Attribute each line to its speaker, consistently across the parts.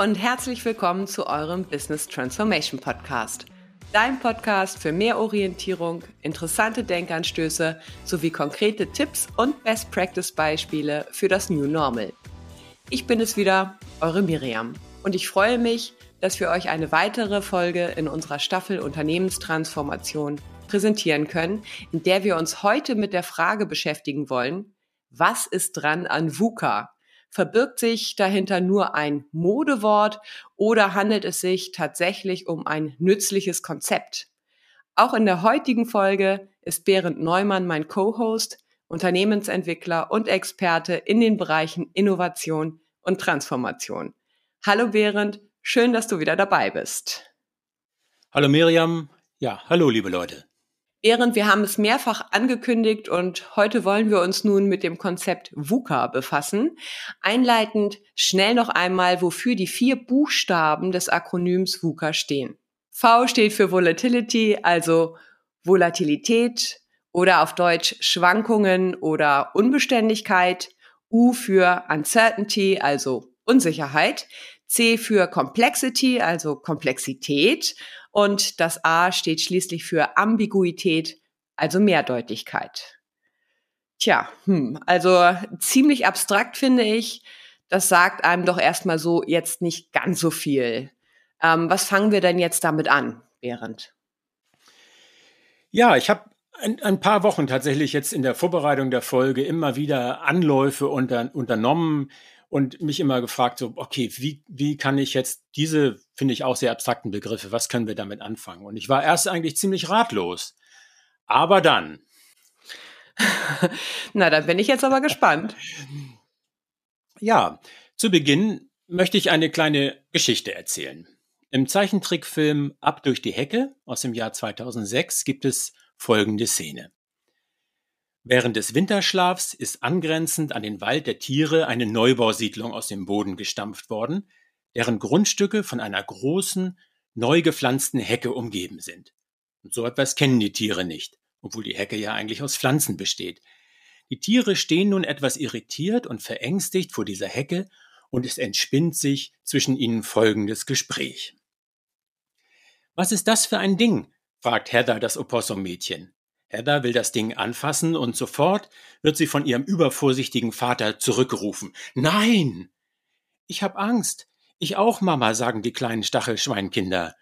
Speaker 1: und herzlich willkommen zu eurem Business Transformation Podcast. Dein Podcast für mehr Orientierung, interessante Denkanstöße sowie konkrete Tipps und Best Practice Beispiele für das New Normal. Ich bin es wieder, eure Miriam, und ich freue mich, dass wir euch eine weitere Folge in unserer Staffel Unternehmenstransformation präsentieren können, in der wir uns heute mit der Frage beschäftigen wollen, was ist dran an VUCA? Verbirgt sich dahinter nur ein Modewort oder handelt es sich tatsächlich um ein nützliches Konzept? Auch in der heutigen Folge ist Berend Neumann mein Co-Host, Unternehmensentwickler und Experte in den Bereichen Innovation und Transformation. Hallo Berend, schön, dass du wieder dabei bist.
Speaker 2: Hallo Miriam, ja, hallo liebe Leute.
Speaker 1: Während wir haben es mehrfach angekündigt und heute wollen wir uns nun mit dem Konzept VUCA befassen. Einleitend schnell noch einmal, wofür die vier Buchstaben des Akronyms VUCA stehen. V steht für Volatility, also Volatilität oder auf Deutsch Schwankungen oder Unbeständigkeit. U für Uncertainty, also Unsicherheit. C für Complexity, also Komplexität und das A steht schließlich für Ambiguität, also Mehrdeutigkeit. Tja, hm, also ziemlich abstrakt finde ich. Das sagt einem doch erstmal so jetzt nicht ganz so viel. Ähm, was fangen wir denn jetzt damit an, Behrend?
Speaker 2: Ja, ich habe ein, ein, paar Wochen tatsächlich jetzt in der Vorbereitung der Folge immer wieder Anläufe unter, unternommen, und mich immer gefragt, so, okay, wie, wie kann ich jetzt diese, finde ich auch sehr abstrakten Begriffe, was können wir damit anfangen? Und ich war erst eigentlich ziemlich ratlos. Aber dann.
Speaker 1: Na, dann bin ich jetzt aber gespannt.
Speaker 2: Ja, zu Beginn möchte ich eine kleine Geschichte erzählen. Im Zeichentrickfilm Ab durch die Hecke aus dem Jahr 2006 gibt es folgende Szene. Während des Winterschlafs ist angrenzend an den Wald der Tiere eine Neubausiedlung aus dem Boden gestampft worden, deren Grundstücke von einer großen, neu gepflanzten Hecke umgeben sind. Und so etwas kennen die Tiere nicht, obwohl die Hecke ja eigentlich aus Pflanzen besteht. Die Tiere stehen nun etwas irritiert und verängstigt vor dieser Hecke und es entspinnt sich zwischen ihnen folgendes Gespräch. Was ist das für ein Ding? fragt Heather das Opossum-Mädchen. Heather will das Ding anfassen und sofort wird sie von ihrem übervorsichtigen Vater zurückgerufen. Nein! Ich hab Angst. Ich auch, Mama, sagen die kleinen Stachelschweinkinder.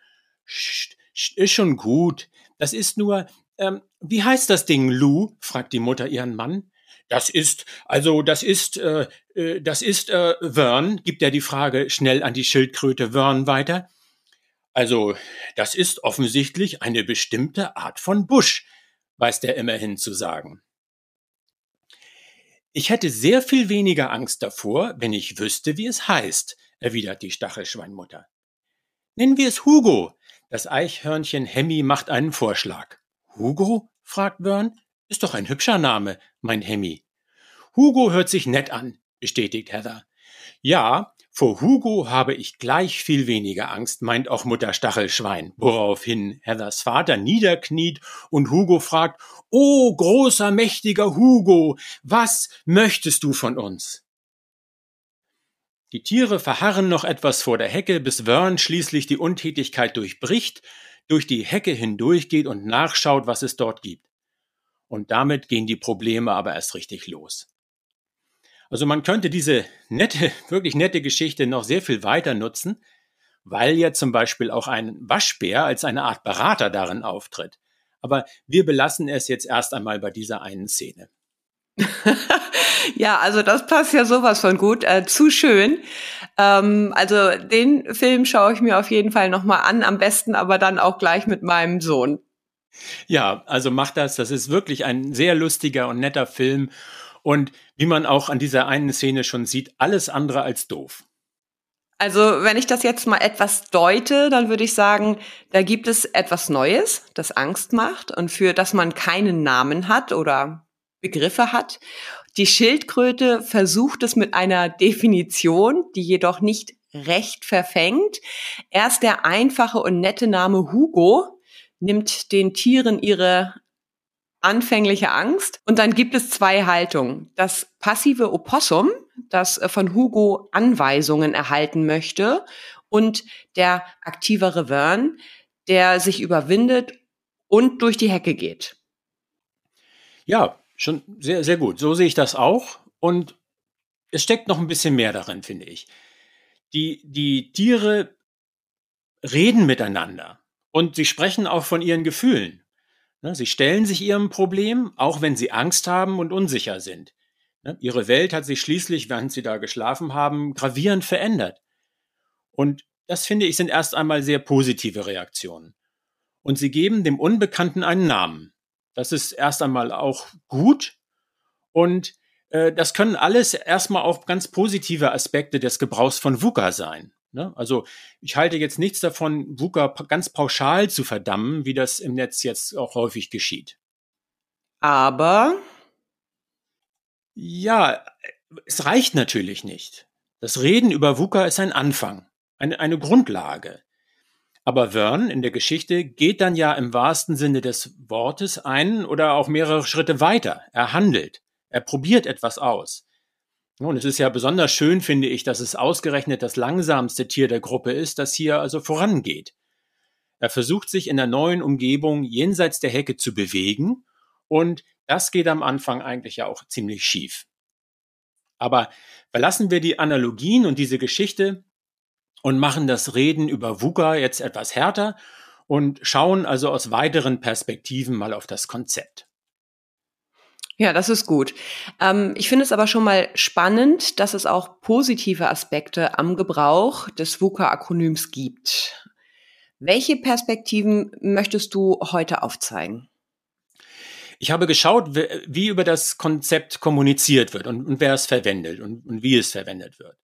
Speaker 2: Sch, ist schon gut. Das ist nur, ähm, wie heißt das Ding, Lou? fragt die Mutter ihren Mann. Das ist, also das ist, äh, äh, das ist äh, Vern, gibt er die Frage schnell an die Schildkröte Vern weiter. Also, das ist offensichtlich eine bestimmte Art von Busch, weiß der immerhin zu sagen. Ich hätte sehr viel weniger Angst davor, wenn ich wüsste, wie es heißt, erwidert die Stachelschweinmutter. Nennen wir es Hugo. Das Eichhörnchen Hemmi macht einen Vorschlag. Hugo? fragt Vern. Ist doch ein hübscher Name, meint Hemmi. Hugo hört sich nett an, bestätigt Heather. Ja, vor Hugo habe ich gleich viel weniger Angst, meint auch Mutter Stachelschwein, woraufhin Heathers Vater niederkniet und Hugo fragt, Oh, großer, mächtiger Hugo, was möchtest du von uns? Die Tiere verharren noch etwas vor der Hecke, bis Vern schließlich die Untätigkeit durchbricht, durch die Hecke hindurchgeht und nachschaut, was es dort gibt. Und damit gehen die Probleme aber erst richtig los. Also man könnte diese nette, wirklich nette Geschichte noch sehr viel weiter nutzen, weil ja zum Beispiel auch ein Waschbär als eine Art Berater darin auftritt. Aber wir belassen es jetzt erst einmal bei dieser einen Szene.
Speaker 1: ja, also das passt ja sowas von gut, äh, zu schön. Ähm, also den Film schaue ich mir auf jeden Fall nochmal an, am besten aber dann auch gleich mit meinem Sohn.
Speaker 2: Ja, also mach das. Das ist wirklich ein sehr lustiger und netter Film. Und wie man auch an dieser einen Szene schon sieht, alles andere als doof.
Speaker 1: Also, wenn ich das jetzt mal etwas deute, dann würde ich sagen, da gibt es etwas Neues, das Angst macht und für das man keinen Namen hat oder Begriffe hat. Die Schildkröte versucht es mit einer Definition, die jedoch nicht recht verfängt. Erst der einfache und nette Name Hugo nimmt den Tieren ihre anfängliche Angst. Und dann gibt es zwei Haltungen. Das passive Opossum das äh, von Hugo Anweisungen erhalten möchte und der aktivere Vern, der sich überwindet und durch die Hecke geht.
Speaker 2: Ja, schon sehr, sehr gut. So sehe ich das auch. Und es steckt noch ein bisschen mehr darin, finde ich. Die, die Tiere reden miteinander und sie sprechen auch von ihren Gefühlen. Ne, sie stellen sich ihrem Problem, auch wenn sie Angst haben und unsicher sind. Ne, ihre Welt hat sich schließlich, während sie da geschlafen haben, gravierend verändert. Und das finde ich sind erst einmal sehr positive Reaktionen. Und sie geben dem Unbekannten einen Namen. Das ist erst einmal auch gut. Und äh, das können alles erstmal auch ganz positive Aspekte des Gebrauchs von VUCA sein. Ne? Also ich halte jetzt nichts davon, VUCA ganz pauschal zu verdammen, wie das im Netz jetzt auch häufig geschieht.
Speaker 1: Aber
Speaker 2: ja, es reicht natürlich nicht. Das Reden über VUCA ist ein Anfang, eine, eine Grundlage. Aber Vern in der Geschichte geht dann ja im wahrsten Sinne des Wortes einen oder auch mehrere Schritte weiter. Er handelt. Er probiert etwas aus. Und es ist ja besonders schön, finde ich, dass es ausgerechnet das langsamste Tier der Gruppe ist, das hier also vorangeht. Er versucht sich in der neuen Umgebung jenseits der Hecke zu bewegen und das geht am Anfang eigentlich ja auch ziemlich schief. Aber verlassen wir die Analogien und diese Geschichte und machen das Reden über VUCA jetzt etwas härter und schauen also aus weiteren Perspektiven mal auf das Konzept.
Speaker 1: Ja, das ist gut. Ähm, ich finde es aber schon mal spannend, dass es auch positive Aspekte am Gebrauch des VUCA-Akronyms gibt. Welche Perspektiven möchtest du heute aufzeigen?
Speaker 2: Ich habe geschaut, wie über das Konzept kommuniziert wird und, und wer es verwendet und, und wie es verwendet wird.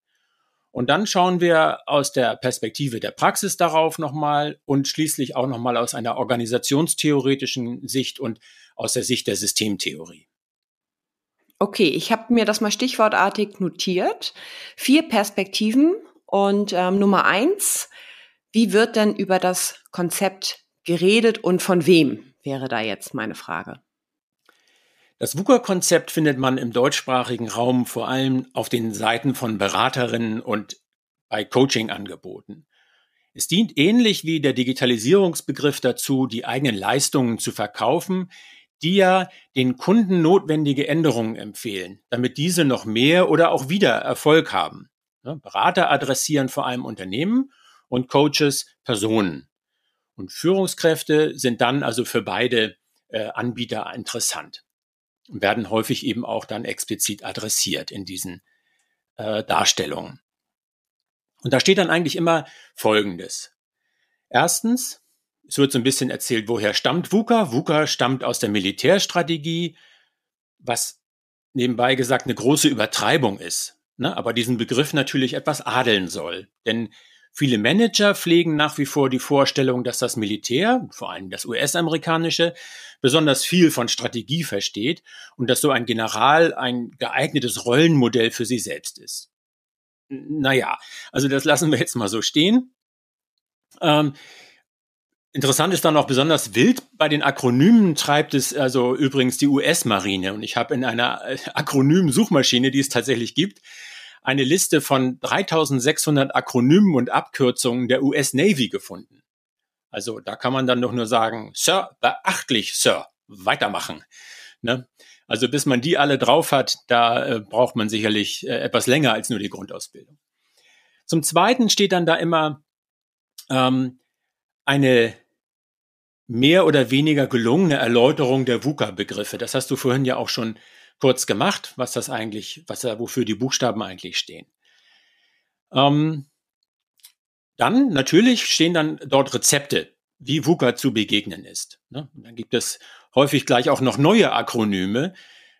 Speaker 2: Und dann schauen wir aus der Perspektive der Praxis darauf nochmal und schließlich auch nochmal aus einer organisationstheoretischen Sicht und aus der Sicht der Systemtheorie.
Speaker 1: Okay, ich habe mir das mal stichwortartig notiert. Vier Perspektiven und ähm, Nummer eins, wie wird denn über das Konzept geredet und von wem, wäre da jetzt meine Frage.
Speaker 2: Das VUCA-Konzept findet man im deutschsprachigen Raum vor allem auf den Seiten von Beraterinnen und bei Coaching-Angeboten. Es dient ähnlich wie der Digitalisierungsbegriff dazu, die eigenen Leistungen zu verkaufen, die ja den Kunden notwendige Änderungen empfehlen, damit diese noch mehr oder auch wieder Erfolg haben. Berater adressieren vor allem Unternehmen und Coaches Personen. Und Führungskräfte sind dann also für beide äh, Anbieter interessant und werden häufig eben auch dann explizit adressiert in diesen äh, Darstellungen. Und da steht dann eigentlich immer Folgendes. Erstens, es wird so ein bisschen erzählt, woher stammt VUCA. VUCA stammt aus der Militärstrategie, was nebenbei gesagt eine große Übertreibung ist, ne? aber diesen Begriff natürlich etwas adeln soll. Denn viele Manager pflegen nach wie vor die Vorstellung, dass das Militär, vor allem das US-amerikanische, besonders viel von Strategie versteht und dass so ein General ein geeignetes Rollenmodell für sie selbst ist. Naja, also das lassen wir jetzt mal so stehen. Ähm, Interessant ist dann auch besonders wild bei den Akronymen treibt es also übrigens die US-Marine. Und ich habe in einer äh, Akronym-Suchmaschine, die es tatsächlich gibt, eine Liste von 3600 Akronymen und Abkürzungen der US-Navy gefunden. Also da kann man dann doch nur sagen, Sir, beachtlich, Sir, weitermachen. Ne? Also bis man die alle drauf hat, da äh, braucht man sicherlich äh, etwas länger als nur die Grundausbildung. Zum Zweiten steht dann da immer ähm, eine mehr oder weniger gelungene Erläuterung der VUCA-Begriffe. Das hast du vorhin ja auch schon kurz gemacht, was das eigentlich, was da, wofür die Buchstaben eigentlich stehen. Ähm, dann natürlich stehen dann dort Rezepte, wie VUCA zu begegnen ist. Ne? Dann gibt es häufig gleich auch noch neue Akronyme.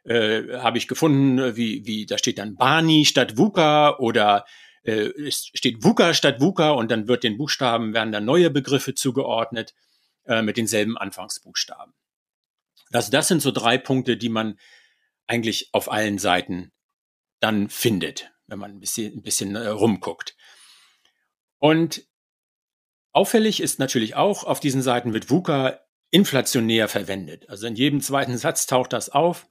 Speaker 2: Äh, Habe ich gefunden, wie, wie da steht dann BANI statt VUCA oder äh, es steht VUCA statt VUCA und dann wird den Buchstaben werden dann neue Begriffe zugeordnet. Äh, mit denselben Anfangsbuchstaben. Also das sind so drei Punkte, die man eigentlich auf allen Seiten dann findet, wenn man ein bisschen, ein bisschen äh, rumguckt. Und auffällig ist natürlich auch, auf diesen Seiten wird VUCA inflationär verwendet. Also in jedem zweiten Satz taucht das auf.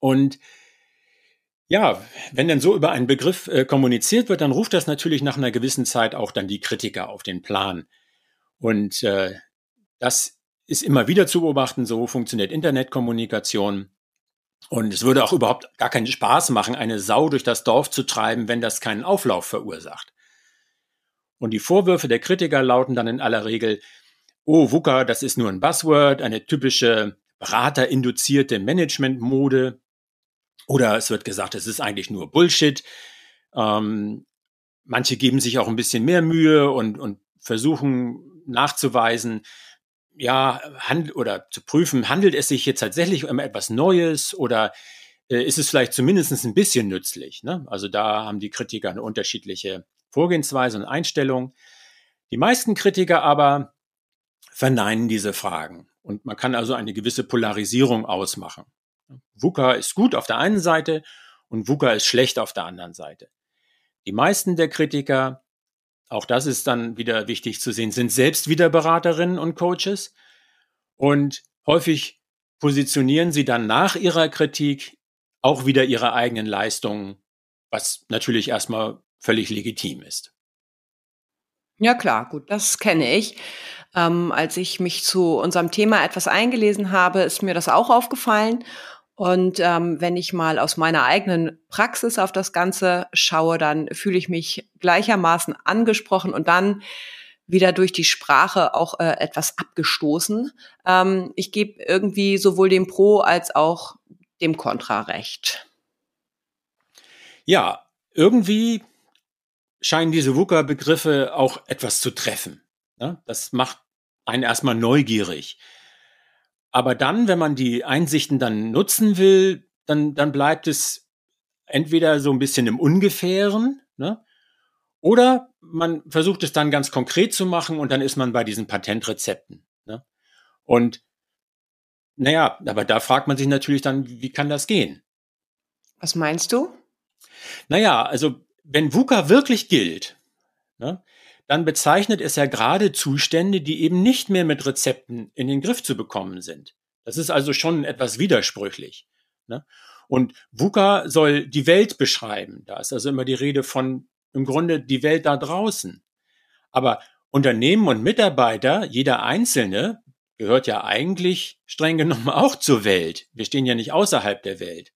Speaker 2: Und Ja, wenn denn so über einen Begriff äh, kommuniziert wird, dann ruft das natürlich nach einer gewissen Zeit auch dann die Kritiker auf den Plan. Und äh, das ist immer wieder zu beobachten, so funktioniert Internetkommunikation. Und es würde auch überhaupt gar keinen Spaß machen, eine Sau durch das Dorf zu treiben, wenn das keinen Auflauf verursacht. Und die Vorwürfe der Kritiker lauten dann in aller Regel, oh, VUCA, das ist nur ein Buzzword, eine typische beraterinduzierte Managementmode. Oder es wird gesagt, es ist eigentlich nur Bullshit. Ähm, manche geben sich auch ein bisschen mehr Mühe und, und versuchen nachzuweisen, ja, hand, oder zu prüfen, handelt es sich jetzt tatsächlich um etwas Neues oder äh, ist es vielleicht zumindest ein bisschen nützlich? Ne? Also da haben die Kritiker eine unterschiedliche Vorgehensweise und Einstellung. Die meisten Kritiker aber verneinen diese Fragen. Und man kann also eine gewisse Polarisierung ausmachen. VUCA ist gut auf der einen Seite und VUCA ist schlecht auf der anderen Seite. Die meisten der Kritiker auch das ist dann wieder wichtig zu sehen, sind selbst wieder Beraterinnen und Coaches und häufig positionieren sie dann nach ihrer Kritik auch wieder ihre eigenen Leistungen, was natürlich erstmal völlig legitim ist.
Speaker 1: Ja klar, gut, das kenne ich. Ähm, als ich mich zu unserem Thema etwas eingelesen habe, ist mir das auch aufgefallen. Und ähm, wenn ich mal aus meiner eigenen Praxis auf das Ganze schaue, dann fühle ich mich gleichermaßen angesprochen und dann wieder durch die Sprache auch äh, etwas abgestoßen. Ähm, ich gebe irgendwie sowohl dem Pro als auch dem Kontra recht.
Speaker 2: Ja, irgendwie scheinen diese VUCA-Begriffe auch etwas zu treffen. Ne? Das macht einen erstmal neugierig. Aber dann, wenn man die Einsichten dann nutzen will, dann, dann bleibt es entweder so ein bisschen im Ungefähren, ne? Oder man versucht es dann ganz konkret zu machen und dann ist man bei diesen Patentrezepten. Ne? Und naja, aber da fragt man sich natürlich dann, wie kann das gehen?
Speaker 1: Was meinst du?
Speaker 2: Naja, also wenn VUCA wirklich gilt, ne, dann bezeichnet es ja gerade Zustände, die eben nicht mehr mit Rezepten in den Griff zu bekommen sind. Das ist also schon etwas widersprüchlich. Ne? Und VUCA soll die Welt beschreiben. Da ist also immer die Rede von im Grunde die Welt da draußen. Aber Unternehmen und Mitarbeiter, jeder Einzelne, gehört ja eigentlich streng genommen auch zur Welt. Wir stehen ja nicht außerhalb der Welt.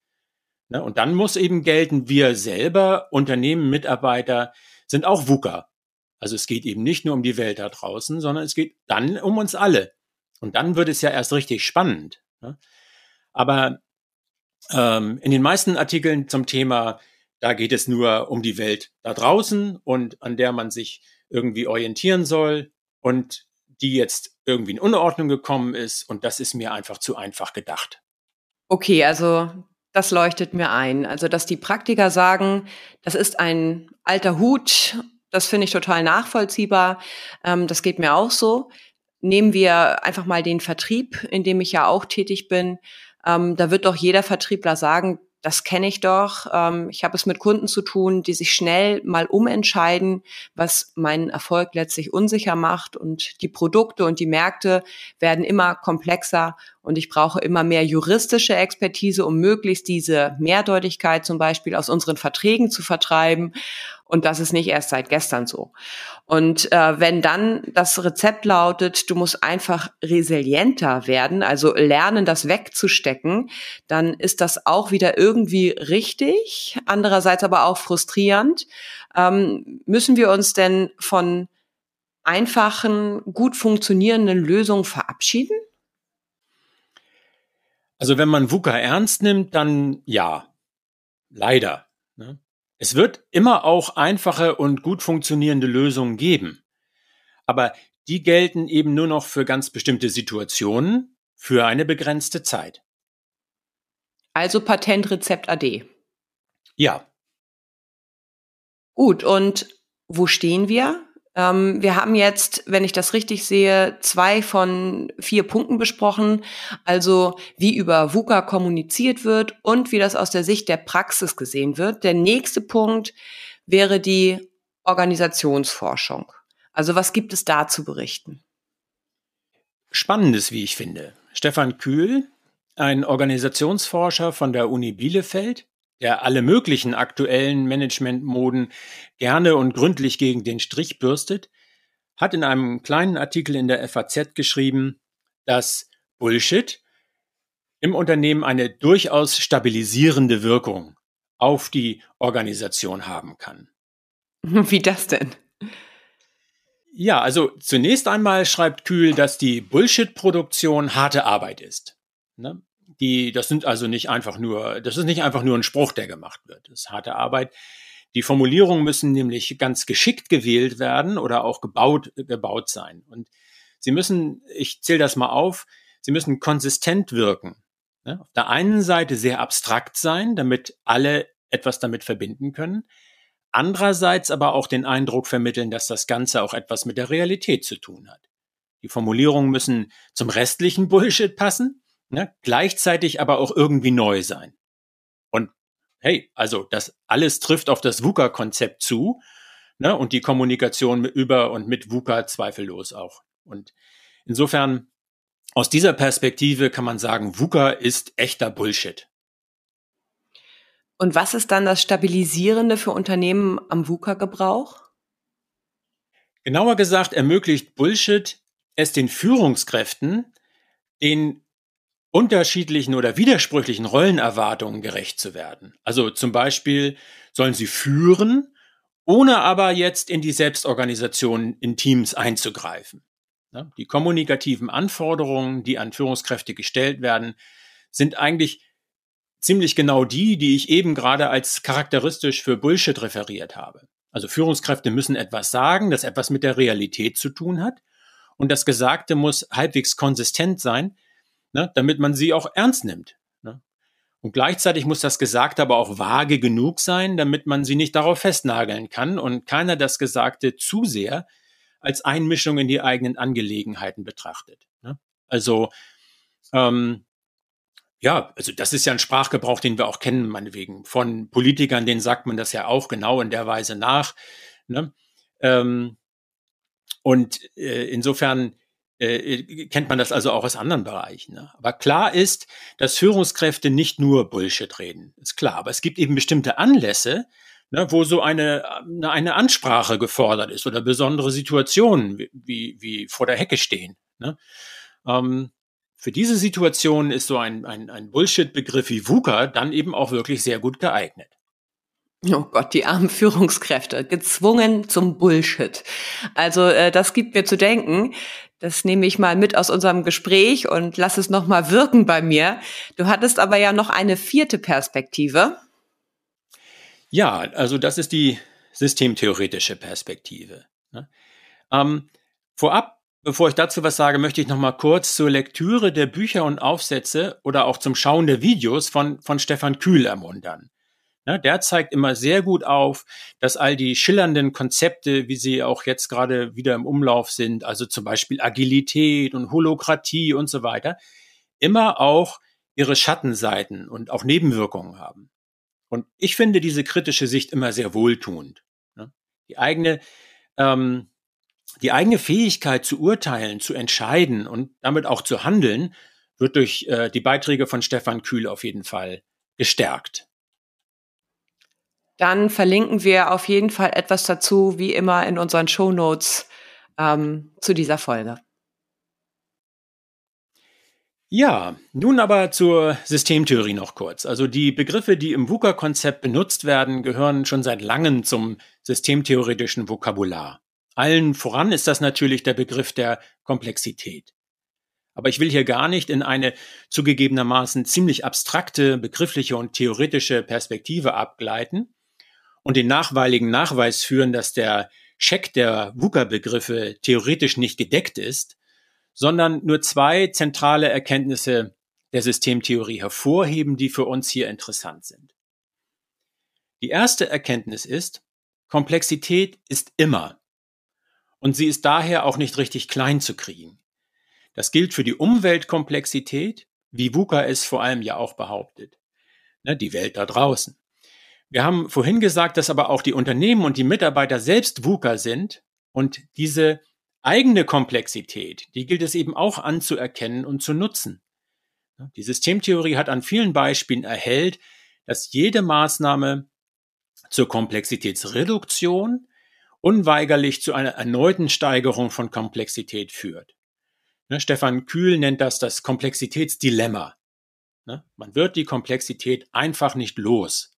Speaker 2: Ne? Und dann muss eben gelten, wir selber, Unternehmen, Mitarbeiter, sind auch VUCA. Also es geht eben nicht nur um die Welt da draußen, sondern es geht dann um uns alle. Und dann wird es ja erst richtig spannend. Ne? Aber ähm, in den meisten Artikeln zum Thema, da geht es nur um die Welt da draußen und an der man sich irgendwie orientieren soll und die jetzt irgendwie in Unordnung gekommen ist. Und das ist mir einfach zu einfach gedacht.
Speaker 1: Okay, also das leuchtet mir ein. Also, dass die Praktiker sagen, das ist ein alter Hut das finde ich total nachvollziehbar. Ähm, das geht mir auch so. Nehmen wir einfach mal den Vertrieb, in dem ich ja auch tätig bin. Ähm, da wird doch jeder Vertriebler sagen, das kenne ich doch. Ähm, ich habe es mit Kunden zu tun, die sich schnell mal umentscheiden, was meinen Erfolg letztlich unsicher macht. Und die Produkte und die Märkte werden immer komplexer und ich brauche immer mehr juristische Expertise, um möglichst diese Mehrdeutigkeit zum Beispiel aus unseren Verträgen zu vertreiben. Und das ist nicht erst seit gestern so. Und äh, wenn dann das Rezept lautet, du musst einfach resilienter werden, also lernen, das wegzustecken, dann ist das auch wieder irgendwie richtig, andererseits aber auch frustrierend. Ähm, müssen wir uns denn von einfachen, gut funktionierenden Lösungen verabschieden?
Speaker 2: Also wenn man VUCA ernst nimmt, dann ja. Leider. Ne? Es wird immer auch einfache und gut funktionierende Lösungen geben. Aber die gelten eben nur noch für ganz bestimmte Situationen für eine begrenzte Zeit.
Speaker 1: Also Patentrezept AD.
Speaker 2: Ja.
Speaker 1: Gut, und wo stehen wir? Ähm, wir haben jetzt, wenn ich das richtig sehe, zwei von vier Punkten besprochen. Also wie über VUCA kommuniziert wird und wie das aus der Sicht der Praxis gesehen wird. Der nächste Punkt wäre die Organisationsforschung. Also was gibt es da zu berichten?
Speaker 2: Spannendes, wie ich finde. Stefan Kühl, ein Organisationsforscher von der Uni Bielefeld, der alle möglichen aktuellen Managementmoden gerne und gründlich gegen den Strich bürstet, hat in einem kleinen Artikel in der FAZ geschrieben, dass Bullshit im Unternehmen eine durchaus stabilisierende Wirkung auf die Organisation haben kann.
Speaker 1: Wie das denn?
Speaker 2: Ja, also zunächst einmal schreibt Kühl, dass die Bullshit-Produktion harte Arbeit ist. Ne? Die, das sind also nicht einfach nur, das ist nicht einfach nur ein Spruch, der gemacht wird. Das ist harte Arbeit. Die Formulierungen müssen nämlich ganz geschickt gewählt werden oder auch gebaut, gebaut sein. Und sie müssen, ich zähle das mal auf, sie müssen konsistent wirken. Ne? Auf der einen Seite sehr abstrakt sein, damit alle etwas damit verbinden können. Andererseits aber auch den Eindruck vermitteln, dass das Ganze auch etwas mit der Realität zu tun hat. Die Formulierungen müssen zum restlichen Bullshit passen, ne? gleichzeitig aber auch irgendwie neu sein. Und hey, also das alles trifft auf das VUCA-Konzept zu ne? und die Kommunikation über und mit VUCA zweifellos auch. Und insofern, aus dieser Perspektive kann man sagen, VUCA ist echter Bullshit.
Speaker 1: Und was ist dann das Stabilisierende für Unternehmen am VUCA-Gebrauch?
Speaker 2: Genauer gesagt ermöglicht Bullshit es den Führungskräften, den unterschiedlichen oder widersprüchlichen Rollenerwartungen gerecht zu werden. Also zum Beispiel sollen sie führen, ohne aber jetzt in die Selbstorganisation in Teams einzugreifen. Die kommunikativen Anforderungen, die an Führungskräfte gestellt werden, sind eigentlich ziemlich genau die, die ich eben gerade als charakteristisch für Bullshit referiert habe. Also Führungskräfte müssen etwas sagen, das etwas mit der Realität zu tun hat. Und das Gesagte muss halbwegs konsistent sein, ne, damit man sie auch ernst nimmt. Ne? Und gleichzeitig muss das Gesagte aber auch vage genug sein, damit man sie nicht darauf festnageln kann und keiner das Gesagte zu sehr als Einmischung in die eigenen Angelegenheiten betrachtet. Ne? Also ähm, ja, also das ist ja ein Sprachgebrauch, den wir auch kennen, meinetwegen. Von Politikern, denen sagt man das ja auch genau in der Weise nach. Ne? Ähm, und äh, insofern äh, kennt man das also auch aus anderen Bereichen. Ne? Aber klar ist, dass Führungskräfte nicht nur Bullshit reden. Ist klar. Aber es gibt eben bestimmte Anlässe, ne, wo so eine, eine Ansprache gefordert ist oder besondere Situationen, wie, wie vor der Hecke stehen. Ne? Ähm, für diese Situation ist so ein, ein, ein Bullshit-Begriff wie VUCA dann eben auch wirklich sehr gut geeignet.
Speaker 1: Oh Gott, die armen Führungskräfte, gezwungen zum Bullshit. Also äh, das gibt mir zu denken. Das nehme ich mal mit aus unserem Gespräch und lass es noch mal wirken bei mir. Du hattest aber ja noch eine vierte Perspektive.
Speaker 2: Ja, also das ist die systemtheoretische Perspektive. Ne? Ähm, vorab, bevor ich dazu was sage, möchte ich noch mal kurz zur Lektüre der Bücher und Aufsätze oder auch zum Schauen der Videos von, von Stefan Kühl ermuntern. Ne, der zeigt immer sehr gut auf, dass all die schillernden Konzepte, wie sie auch jetzt gerade wieder im Umlauf sind, also zum Beispiel Agilität und Holokratie und so weiter, immer auch ihre Schattenseiten und auch Nebenwirkungen haben. Und ich finde diese kritische Sicht immer sehr wohltuend. Ne? Die eigene, ähm, die eigene Fähigkeit zu urteilen, zu entscheiden und damit auch zu handeln, wird durch äh, die Beiträge von Stefan Kühl auf jeden Fall gestärkt
Speaker 1: dann verlinken wir auf jeden Fall etwas dazu, wie immer in unseren Show Notes ähm, zu dieser Folge.
Speaker 2: Ja, nun aber zur Systemtheorie noch kurz. Also die Begriffe, die im VUCA-Konzept benutzt werden, gehören schon seit langem zum systemtheoretischen Vokabular. Allen voran ist das natürlich der Begriff der Komplexität. Aber ich will hier gar nicht in eine zugegebenermaßen ziemlich abstrakte, begriffliche und theoretische Perspektive abgleiten, und den nachweiligen Nachweis führen, dass der Check der VUCA-Begriffe theoretisch nicht gedeckt ist, sondern nur zwei zentrale Erkenntnisse der Systemtheorie hervorheben, die für uns hier interessant sind. Die erste Erkenntnis ist, Komplexität ist immer. Und sie ist daher auch nicht richtig klein zu kriegen. Das gilt für die Umweltkomplexität, wie VUCA es vor allem ja auch behauptet. Ne, die Welt da draußen. Wir haben vorhin gesagt, dass aber auch die Unternehmen und die Mitarbeiter selbst VUCA sind und diese eigene Komplexität, die gilt es eben auch anzuerkennen und zu nutzen. Die Systemtheorie hat an vielen Beispielen erhellt, dass jede Maßnahme zur Komplexitätsreduktion unweigerlich zu einer erneuten Steigerung von Komplexität führt. Ne, Stefan Kühl nennt das das Komplexitätsdilemma. Ne, man wird die Komplexität einfach nicht los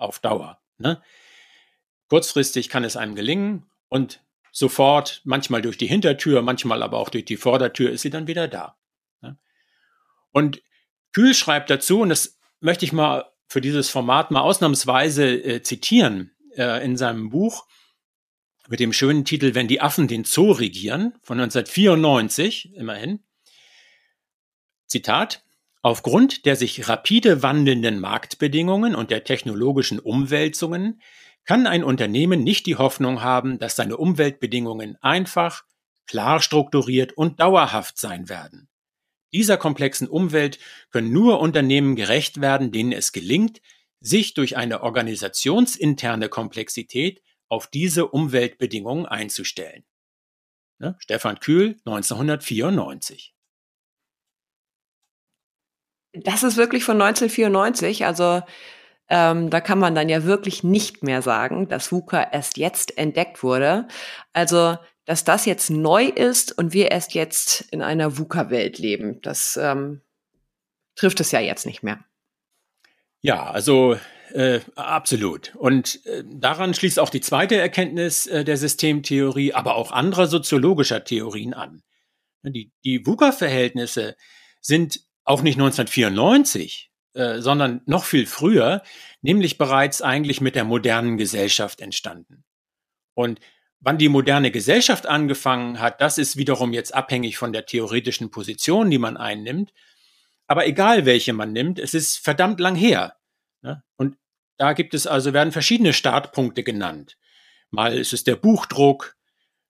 Speaker 2: auf Dauer. Ne? Kurzfristig kann es einem gelingen und sofort, manchmal durch die Hintertür, manchmal aber auch durch die Vordertür, ist sie dann wieder da. Ne? Und Kühl schreibt dazu, und das möchte ich mal für dieses Format mal ausnahmsweise äh, zitieren, äh, in seinem Buch mit dem schönen Titel Wenn die Affen den Zoo regieren von 1994 immerhin. Zitat Aufgrund der sich rapide wandelnden Marktbedingungen und der technologischen Umwälzungen kann ein Unternehmen nicht die Hoffnung haben, dass seine Umweltbedingungen einfach, klar strukturiert und dauerhaft sein werden. Dieser komplexen Umwelt können nur Unternehmen gerecht werden, denen es gelingt, sich durch eine organisationsinterne Komplexität auf diese Umweltbedingungen einzustellen. Ne? Stefan Kühl, 1994.
Speaker 1: Das ist wirklich von 1994, also ähm, da kann man dann ja wirklich nicht mehr sagen, dass VUCA erst jetzt entdeckt wurde. Also, dass das jetzt neu ist und wir erst jetzt in einer VUCA-Welt leben, das ähm, trifft es ja jetzt nicht mehr.
Speaker 2: Ja, also äh, absolut. Und äh, daran schließt auch die zweite Erkenntnis äh, der Systemtheorie, aber auch anderer soziologischer Theorien an. Die, die VUCA-Verhältnisse sind auch nicht 1994, äh, sondern noch viel früher, nämlich bereits eigentlich mit der modernen Gesellschaft entstanden. Und wann die moderne Gesellschaft angefangen hat, das ist wiederum jetzt abhängig von der theoretischen Position, die man einnimmt. Aber egal welche man nimmt, es ist verdammt lang her. Ne? Und da gibt es also, werden verschiedene Startpunkte genannt. Mal ist es der Buchdruck,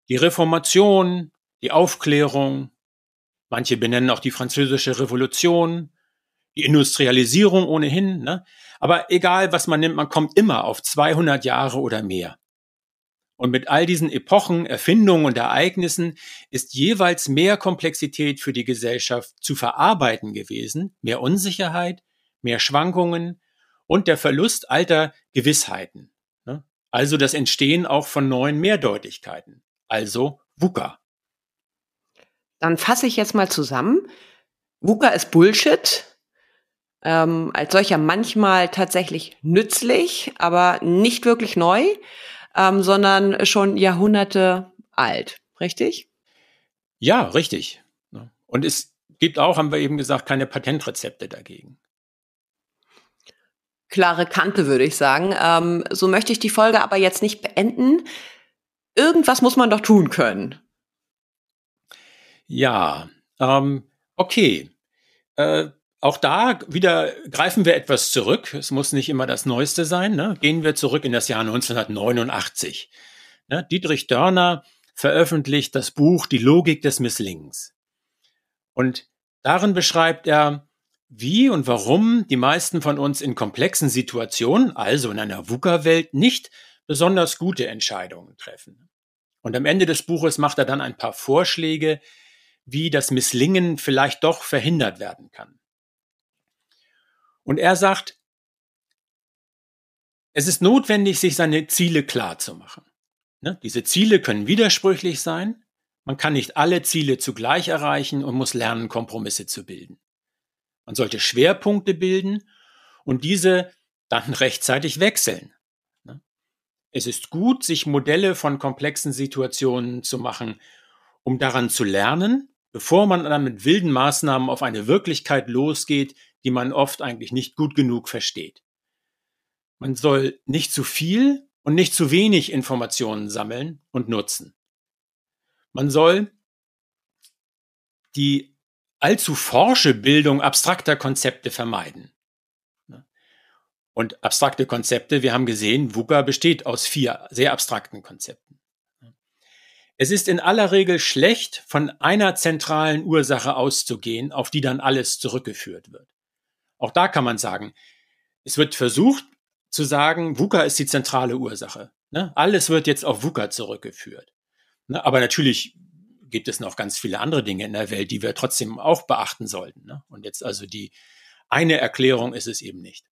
Speaker 2: die Reformation, die Aufklärung, Manche benennen auch die französische Revolution, die Industrialisierung ohnehin. Ne? Aber egal, was man nimmt, man kommt immer auf 200 Jahre oder mehr. Und mit all diesen Epochen, Erfindungen und Ereignissen ist jeweils mehr Komplexität für die Gesellschaft zu verarbeiten gewesen, mehr Unsicherheit, mehr Schwankungen und der Verlust alter Gewissheiten. Ne? Also das Entstehen auch von neuen Mehrdeutigkeiten, also VUCA.
Speaker 1: Dann fasse ich jetzt mal zusammen. VUCA ist Bullshit. Ähm, als solcher manchmal tatsächlich nützlich, aber nicht wirklich neu, ähm, sondern schon Jahrhunderte alt. Richtig?
Speaker 2: Ja, richtig. Und es gibt auch, haben wir eben gesagt, keine Patentrezepte dagegen.
Speaker 1: Klare Kante, würde ich sagen. Ähm, so möchte ich die Folge aber jetzt nicht beenden. Irgendwas muss man doch tun können.
Speaker 2: Ja, ähm, okay. Äh, auch da wieder greifen wir etwas zurück. Es muss nicht immer das Neueste sein. Ne? Gehen wir zurück in das Jahr 1989. Ne? Dietrich Dörner veröffentlicht das Buch Die Logik des Misslingens. Und darin beschreibt er, wie und warum die meisten von uns in komplexen Situationen, also in einer VUCA-Welt, nicht besonders gute Entscheidungen treffen. Und am Ende des Buches macht er dann ein paar Vorschläge, wie das Misslingen vielleicht doch verhindert werden kann. Und er sagt, es ist notwendig, sich seine Ziele klar zu machen. Ne? Diese Ziele können widersprüchlich sein. Man kann nicht alle Ziele zugleich erreichen und muss lernen, Kompromisse zu bilden. Man sollte Schwerpunkte bilden und diese dann rechtzeitig wechseln. Ne? Es ist gut, sich Modelle von komplexen Situationen zu machen, um daran zu lernen bevor man dann mit wilden Maßnahmen auf eine Wirklichkeit losgeht, die man oft eigentlich nicht gut genug versteht. Man soll nicht zu viel und nicht zu wenig Informationen sammeln und nutzen. Man soll die allzu forsche Bildung abstrakter Konzepte vermeiden. Und abstrakte Konzepte, wir haben gesehen, VUCA besteht aus vier sehr abstrakten Konzepten. Es ist in aller Regel schlecht, von einer zentralen Ursache auszugehen, auf die dann alles zurückgeführt wird. Auch da kann man sagen, es wird versucht zu sagen, VUCA ist die zentrale Ursache. Ne? Alles wird jetzt auf VUCA zurückgeführt. Ne? Aber natürlich gibt es noch ganz viele andere Dinge in der Welt, die wir trotzdem auch beachten sollten. Ne? Und jetzt also die eine Erklärung ist es eben nicht.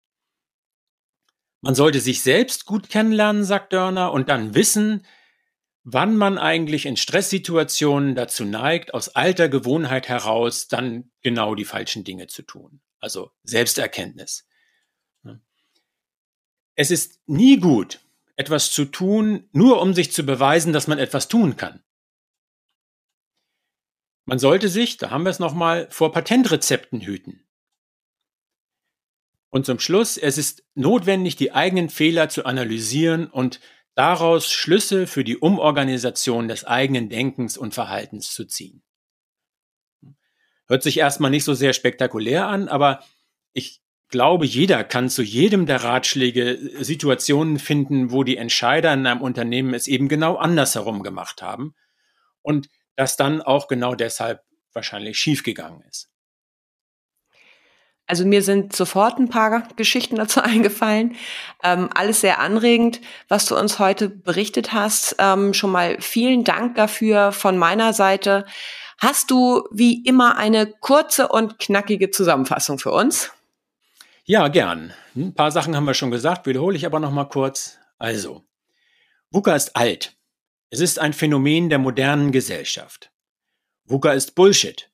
Speaker 2: Man sollte sich selbst gut kennenlernen, sagt Dörner, und dann wissen, wann man eigentlich in Stresssituationen dazu neigt, aus alter Gewohnheit heraus dann genau die falschen Dinge zu tun. Also Selbsterkenntnis. Es ist nie gut, etwas zu tun, nur um sich zu beweisen, dass man etwas tun kann. Man sollte sich, da haben wir es nochmal, vor Patentrezepten hüten. Und zum Schluss, es ist notwendig, die eigenen Fehler zu analysieren und daraus Schlüsse für die Umorganisation des eigenen Denkens und Verhaltens zu ziehen. Hört sich erstmal nicht so sehr spektakulär an, aber ich glaube, jeder kann zu jedem der Ratschläge Situationen finden, wo die Entscheider in einem Unternehmen es eben genau andersherum gemacht haben und das dann auch genau deshalb wahrscheinlich schiefgegangen ist.
Speaker 1: Also mir sind sofort ein paar Geschichten dazu eingefallen. Ähm, alles sehr anregend, was du uns heute berichtet hast. Ähm, schon mal vielen Dank dafür von meiner Seite. Hast du wie immer eine kurze und knackige Zusammenfassung für uns?
Speaker 2: Ja, gern. Ein paar Sachen haben wir schon gesagt, wiederhole ich aber noch mal kurz. Also, VUCA ist alt. Es ist ein Phänomen der modernen Gesellschaft. VUCA ist Bullshit.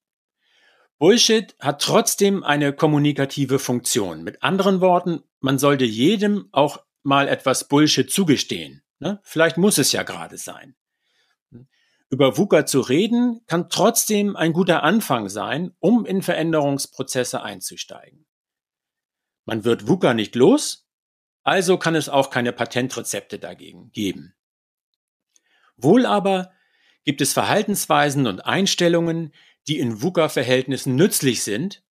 Speaker 2: Bullshit hat trotzdem eine kommunikative Funktion. Mit anderen Worten, man sollte jedem auch mal etwas Bullshit zugestehen. Ne? Vielleicht muss es ja gerade sein. Über VUCA zu reden kann trotzdem ein guter Anfang sein, um in Veränderungsprozesse einzusteigen. Man wird VUCA nicht los, also kann es auch keine Patentrezepte dagegen geben. Wohl aber gibt es Verhaltensweisen und Einstellungen, die in VUCA-Verhältnissen nützlich sind,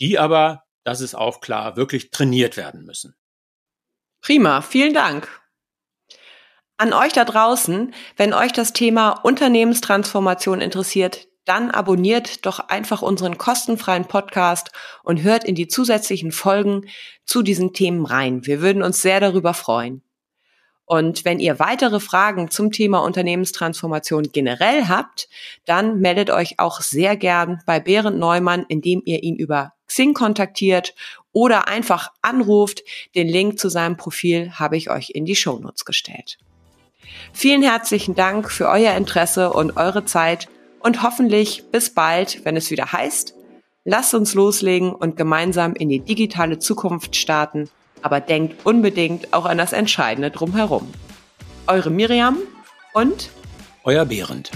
Speaker 2: die aber, das ist auch klar, wirklich trainiert werden müssen.
Speaker 1: Prima, vielen Dank. An euch da draußen, wenn euch das Thema Unternehmenstransformation interessiert, dann abonniert doch einfach unseren kostenfreien Podcast und hört in die zusätzlichen Folgen zu diesen Themen rein. Wir würden uns sehr darüber freuen. Und wenn ihr weitere Fragen zum Thema Unternehmenstransformation generell habt, dann meldet euch auch sehr gern bei Berend Neumann, indem ihr ihn über Xing kontaktiert oder einfach anruft. Den Link zu seinem Profil habe ich euch in die Shownotes gestellt. Vielen herzlichen Dank für euer Interesse und eure Zeit und hoffentlich bis bald, wenn es wieder heißt, lasst uns loslegen und gemeinsam in die digitale Zukunft starten aber denkt unbedingt auch an das Entscheidende drumherum. Eure Miriam und
Speaker 2: euer Behrend.